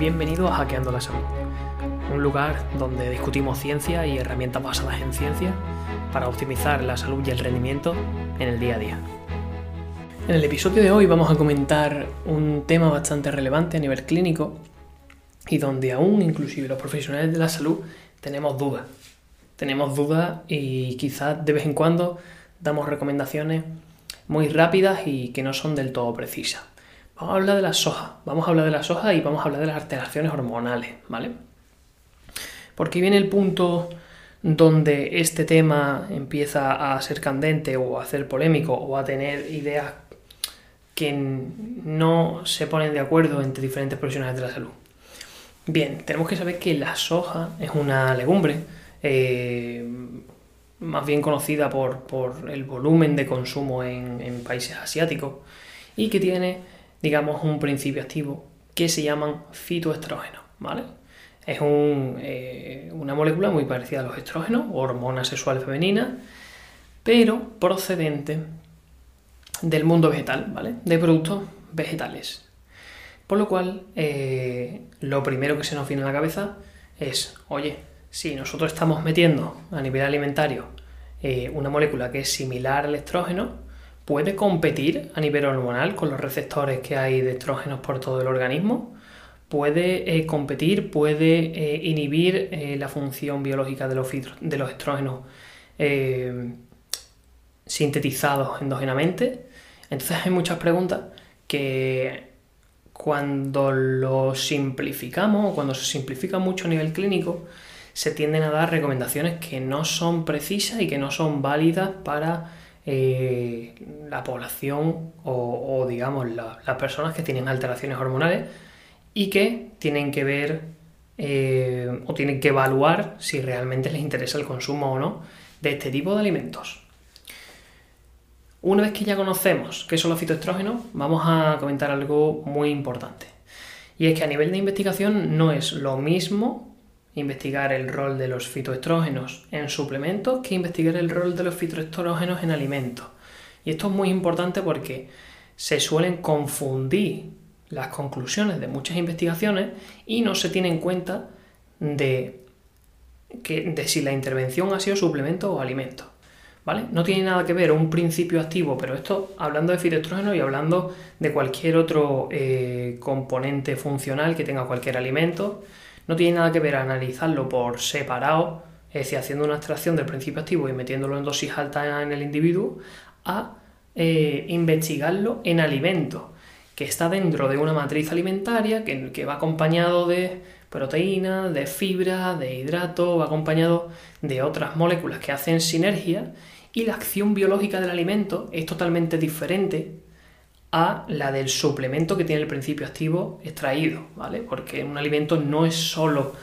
Bienvenido a Hackeando la Salud, un lugar donde discutimos ciencia y herramientas basadas en ciencia para optimizar la salud y el rendimiento en el día a día. En el episodio de hoy vamos a comentar un tema bastante relevante a nivel clínico y donde aún inclusive los profesionales de la salud tenemos dudas. Tenemos dudas y quizás de vez en cuando damos recomendaciones muy rápidas y que no son del todo precisas. Vamos a hablar de la soja, vamos a hablar de la soja y vamos a hablar de las alteraciones hormonales, ¿vale? Porque viene el punto donde este tema empieza a ser candente o a ser polémico o a tener ideas que no se ponen de acuerdo entre diferentes profesionales de la salud. Bien, tenemos que saber que la soja es una legumbre, eh, más bien conocida por, el volumen de consumo en países asiáticos, y que tiene digamos, un principio activo que se llaman fitoestrógenos, ¿vale? Es eh, una molécula muy parecida a los estrógenos, hormona sexual femenina, pero procedente del mundo vegetal, ¿vale? De productos vegetales. Por lo cual, eh, lo primero que se nos viene a la cabeza es, oye, si nosotros estamos metiendo a nivel alimentario eh, una molécula que es similar al estrógeno, puede competir a nivel hormonal con los receptores que hay de estrógenos por todo el organismo, puede eh, competir, puede eh, inhibir eh, la función biológica de los, de los estrógenos sintetizados endógenamente. Entonces hay muchas preguntas que cuando lo simplificamos o cuando se simplifica mucho a nivel clínico, se tienden a dar recomendaciones que no son precisas y que no son válidas para eh, la población o, digamos las personas que tienen alteraciones hormonales y que tienen que ver eh, o tienen que evaluar si realmente les interesa el consumo o no de este tipo de alimentos. Una vez que ya conocemos qué son los fitoestrógenos, vamos a comentar algo muy importante. Y es que a nivel de investigación no es lo mismo investigar el rol de los fitoestrógenos en suplementos que investigar el rol de los fitoestrógenos en alimentos. Y esto es muy importante porque se suelen confundir las conclusiones de muchas investigaciones y no se tiene en cuenta de, que, de si la intervención ha sido suplemento o alimento. ¿Vale? No tiene nada que ver un principio activo, pero esto hablando de fitoestrógenos y hablando de cualquier otro eh, componente funcional que tenga cualquier alimento, no tiene nada que ver analizarlo por separado, es decir, haciendo una extracción del principio activo y metiéndolo en dosis altas en el individuo, a eh, investigarlo en alimentos, que está dentro de una matriz alimentaria que, que va acompañado de proteínas, de fibra, de hidrato, va acompañado de otras moléculas que hacen sinergia y la acción biológica del alimento es totalmente diferente a la del suplemento que tiene el principio activo extraído, ¿vale? Porque un alimento no es solo,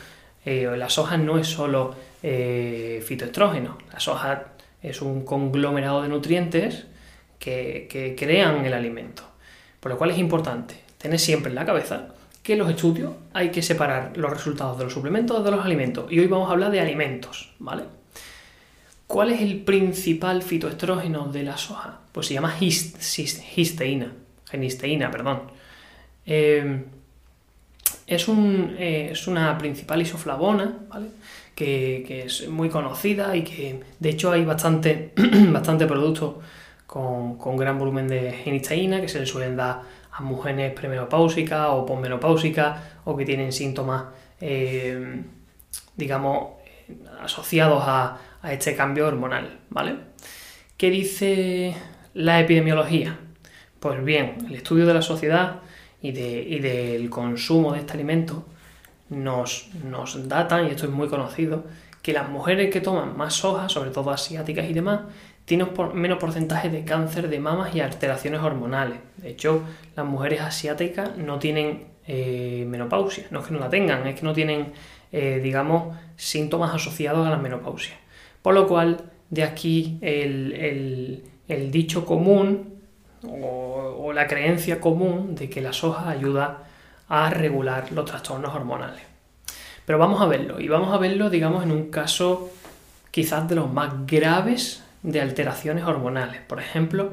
eh, la soja no es solo eh, fitoestrógeno, la soja es un conglomerado de nutrientes que, que crean el alimento. Por lo cual es importante tener siempre en la cabeza que en los estudios hay que separar los resultados de los suplementos de los alimentos. Y hoy vamos a hablar de alimentos, ¿vale? ¿Cuál es el principal fitoestrógeno de la soja? Pues se llama histeína, genisteína, perdón. Eh, es, un, eh, es, una principal isoflavona, ¿vale? Que, es muy conocida y que de hecho hay bastante, bastante productos con, gran volumen de genisteína que se le suelen dar a mujeres premenopáusicas o posmenopáusicas o que tienen síntomas, eh, digamos, asociados a, este cambio hormonal, ¿vale? ¿Qué dice la epidemiología? Pues bien, el estudio de la sociedad y, del consumo de este alimento nos, nos datan, y esto es muy conocido, que las mujeres que toman más soja, sobre todo asiáticas y demás, tienen menos porcentaje de cáncer de mamas y alteraciones hormonales. De hecho, las mujeres asiáticas no tienen eh, menopausia, no es que no la tengan, es que no tienen eh, digamos, síntomas asociados a la menopausia. Por lo cual, de aquí el, dicho común o, la creencia común de que la soja ayuda a regular los trastornos hormonales. Pero vamos a verlo, y vamos a verlo, digamos, en un caso quizás de los más graves de alteraciones hormonales. Por ejemplo,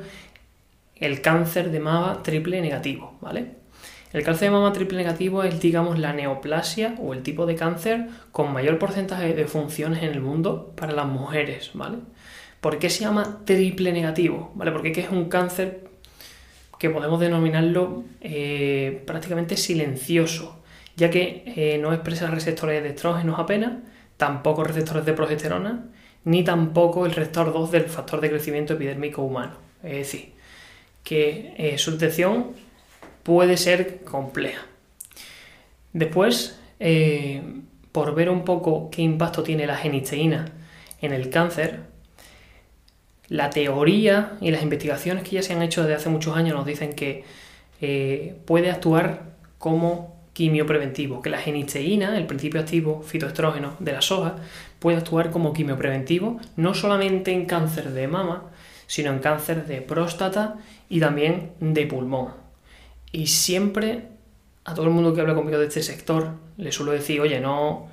el cáncer de mama triple negativo, ¿vale? El cáncer de mama triple negativo es, digamos, la neoplasia o el tipo de cáncer con mayor porcentaje de funciones en el mundo para las mujeres, ¿vale? ¿Por qué se llama triple negativo? ¿Vale? Porque es un cáncer que podemos denominarlo eh, prácticamente silencioso, ya que eh, no expresa receptores de estrógenos apenas, tampoco receptores de progesterona, ni tampoco el receptor 2 del factor de crecimiento epidérmico humano. Es decir, que eh, su detección puede ser compleja. Después, eh, por ver un poco qué impacto tiene la genisteína en el cáncer, la teoría y las investigaciones que ya se han hecho desde hace muchos años nos dicen que eh, puede actuar como quimiopreventivo, que la genisteína, el principio activo fitoestrógeno de la soja, puede actuar como quimiopreventivo no solamente en cáncer de mama, sino en cáncer de próstata y también de pulmón. Y siempre a todo el mundo que habla conmigo de este sector le suelo decir, oye, no,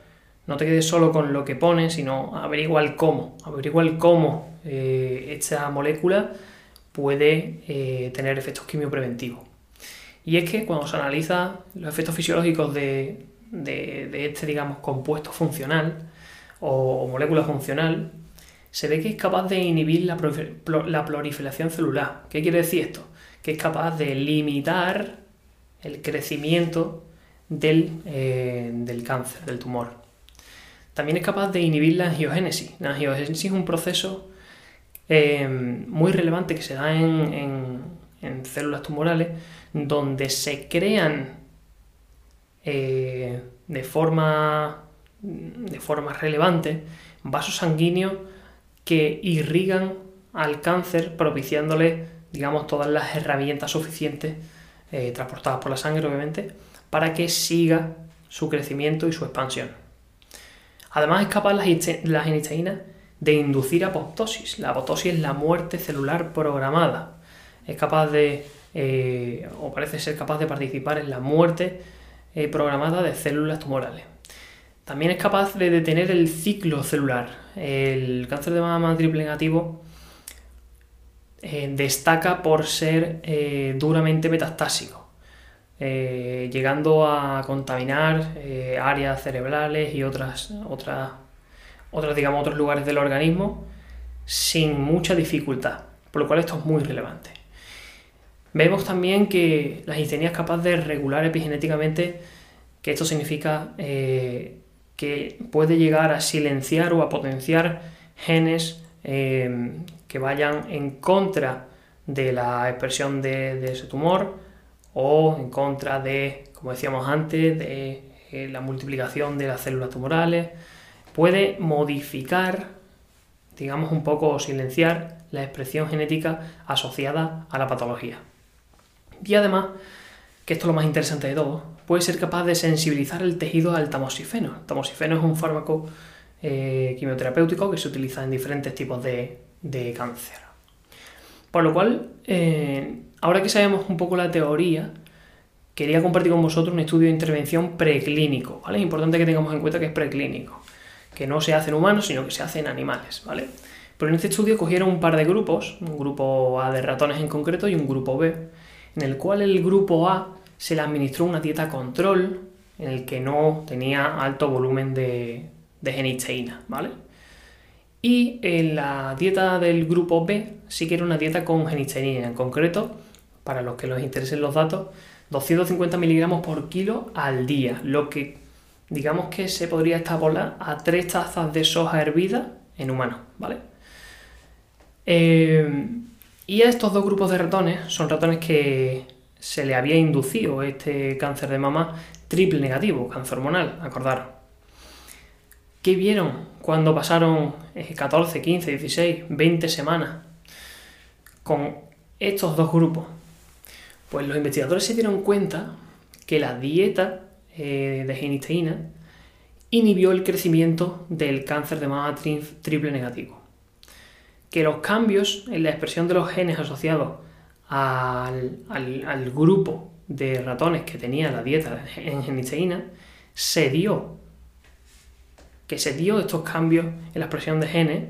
no te quedes solo con lo que pones, sino averigua el cómo, averigua el cómo eh, esta molécula puede eh, tener efectos quimiopreventivos. Y es que cuando se analiza los efectos fisiológicos de, este, digamos, compuesto funcional o, molécula funcional, se ve que es capaz de inhibir la proliferación celular. ¿Qué quiere decir esto? Que es capaz de limitar el crecimiento eh, del, cáncer, del tumor. También es capaz de inhibir la angiogénesis. La angiogénesis es un proceso eh, muy relevante que se da en, células tumorales donde se crean eh, de, forma, de forma relevante vasos sanguíneos que irrigan al cáncer propiciándole digamos, todas las herramientas suficientes, eh, transportadas por la sangre, obviamente, para que siga su crecimiento y su expansión. Además, es capaz la, la genisteína de inducir apoptosis. La apoptosis es la muerte celular programada. Es capaz de, eh, o parece ser capaz de participar en la muerte eh, programada de células tumorales. También es capaz de detener el ciclo celular. El cáncer de mama triple negativo eh, destaca por ser eh, duramente metastásico, eh, llegando a contaminar áreas cerebrales y otras, otras, otras, digamos, otros lugares del organismo sin mucha dificultad, por lo cual esto es muy relevante. Vemos también que la histeria es capaz de regular epigenéticamente, que esto significa que puede llegar a silenciar o a potenciar genes que vayan en contra de la expresión de, ese tumor o en contra de, como decíamos antes, de eh, la multiplicación de las células tumorales. Puede modificar, digamos un poco, o silenciar la expresión genética asociada a la patología. Y además, que esto es lo más interesante de todo, puede ser capaz de sensibilizar el tejido al tamoxifeno. El tamoxifeno es un fármaco eh, quimioterapéutico que se utiliza en diferentes tipos de, de cáncer. Por lo cual, eh, ahora que sabemos un poco la teoría, quería compartir con vosotros un estudio de intervención preclínico, ¿vale? Es importante que tengamos en cuenta que es preclínico, que no se hace en humanos, sino que se hace en animales, ¿vale? Pero en este estudio cogieron un par de grupos, un grupo A de ratones en concreto y un grupo B, en el cual el grupo A se le administró una dieta control en el que no tenía alto volumen de, de genisteína, ¿vale? Y en la dieta del grupo B sí que era una dieta con genisteína, en concreto, para los que les interesen los datos, 250 miligramos por kilo al día, lo que digamos que se podría extrapolar a 3 tazas de soja hervida en humanos, ¿vale? Eh, y a estos dos grupos de ratones, son ratones que se le había inducido este cáncer de mama triple negativo, cáncer hormonal, acordaros. ¿Qué vieron cuando pasaron 14, 15, 16, 20 semanas con estos dos grupos? Pues los investigadores se dieron cuenta que la dieta eh, de genisteína inhibió el crecimiento del cáncer de mama triple negativo. Que los cambios en la expresión de los genes asociados al, al grupo de ratones que tenía la dieta en genisteína se dio que se dio estos cambios en la expresión de genes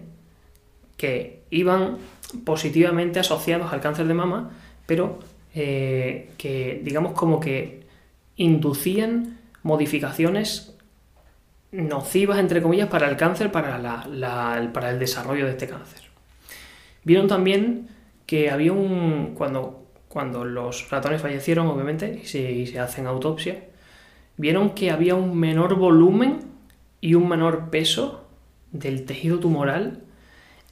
que iban positivamente asociados al cáncer de mama, pero eh, que digamos como que inducían modificaciones nocivas, entre comillas, para el cáncer, para, para el desarrollo de este cáncer. Vieron también que había un... cuando, cuando los ratones fallecieron, obviamente, y se, se hacen autopsia, vieron que había un menor volumen y un menor peso del tejido tumoral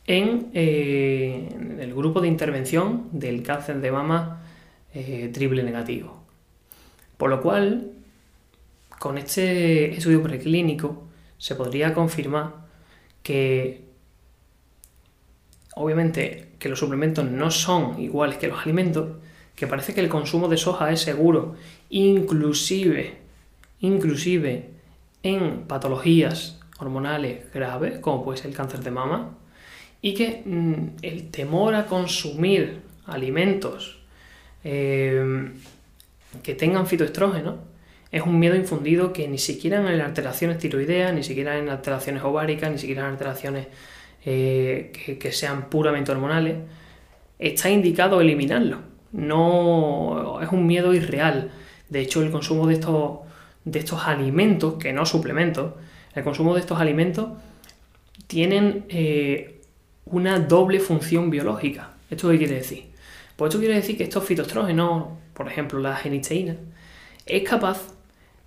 en, eh, el grupo de intervención del cáncer de mama eh, triple negativo. Por lo cual, con este estudio preclínico se podría confirmar que obviamente que los suplementos no son iguales que los alimentos, que parece que el consumo de soja es seguro, inclusive, inclusive en patologías hormonales graves, como puede ser el cáncer de mama, y que mm, el temor a consumir alimentos eh, que tengan fitoestrógeno es un miedo infundido que ni siquiera en alteraciones tiroideas, ni siquiera en alteraciones ováricas, ni siquiera en alteraciones eh, que, sean puramente hormonales, está indicado eliminarlo. No es un miedo irreal. De hecho, el consumo de estos, de estos alimentos, que no suplementos, el consumo de estos alimentos tienen eh, una doble función biológica. ¿Esto qué quiere decir? Pues esto quiere decir que estos fitoestrógenos, por ejemplo la genisteína, es capaz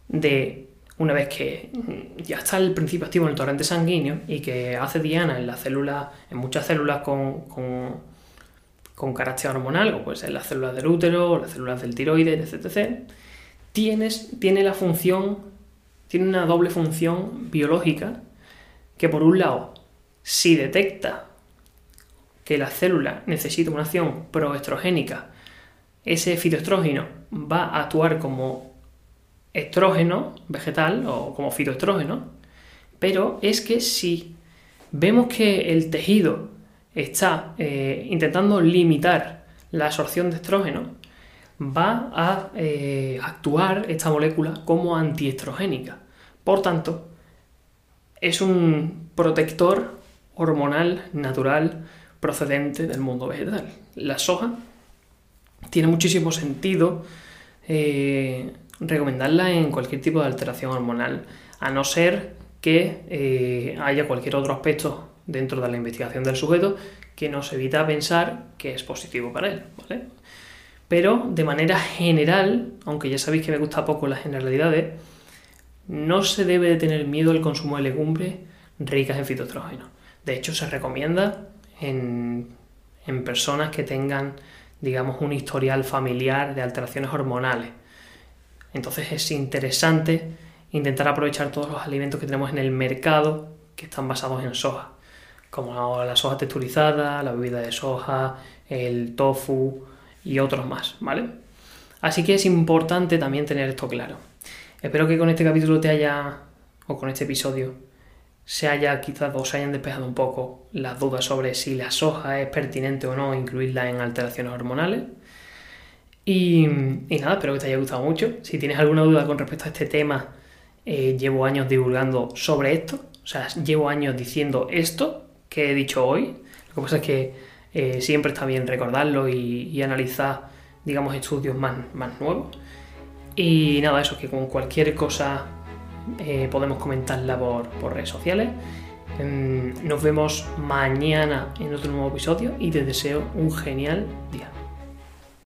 de, una vez que ya está el principio activo en el torrente sanguíneo y que hace diana en las células, en muchas células con, con, carácter hormonal, como puede ser las células del útero, las células del tiroides, etc., tienes, tiene la función, tiene una doble función biológica que por un lado, si detecta que la célula necesita una acción proestrogénica, ese fitoestrógeno va a actuar como estrógeno vegetal o como fitoestrógeno, pero es que si vemos que el tejido está eh, intentando limitar la absorción de estrógeno, va a eh, actuar esta molécula como antiestrogénica. Por tanto, es un protector hormonal natural procedente del mundo vegetal. La soja tiene muchísimo sentido eh, recomendarla en cualquier tipo de alteración hormonal, a no ser que eh, haya cualquier otro aspecto dentro de la investigación del sujeto que nos evita pensar que es positivo para él. Pero de manera general, aunque ya sabéis que me gusta poco las generalidades, no se debe de tener miedo al consumo de legumbres ricas en fitoestrógenos. De hecho, se recomienda en, personas que tengan, digamos, un historial familiar de alteraciones hormonales. Entonces es interesante intentar aprovechar todos los alimentos que tenemos en el mercado que están basados en soja, como la soja texturizada, la bebida de soja, el tofu y otros más, ¿vale? Así que es importante también tener esto claro. Espero que con este capítulo te haya, o con este episodio, se haya quitado o se hayan despejado un poco las dudas sobre si la soja es pertinente o no incluirla en alteraciones hormonales. Y, nada, espero que te haya gustado mucho. Si tienes alguna duda con respecto a este tema, eh, llevo años divulgando sobre esto. O sea, llevo años diciendo esto que he dicho hoy. Lo que pasa es que eh, siempre está bien recordarlo y, analizar, digamos, estudios más, más nuevos. Y nada, eso, que con cualquier cosa eh, podemos comentarla por, por redes sociales. Em, nos vemos mañana en otro nuevo episodio y te deseo un genial día.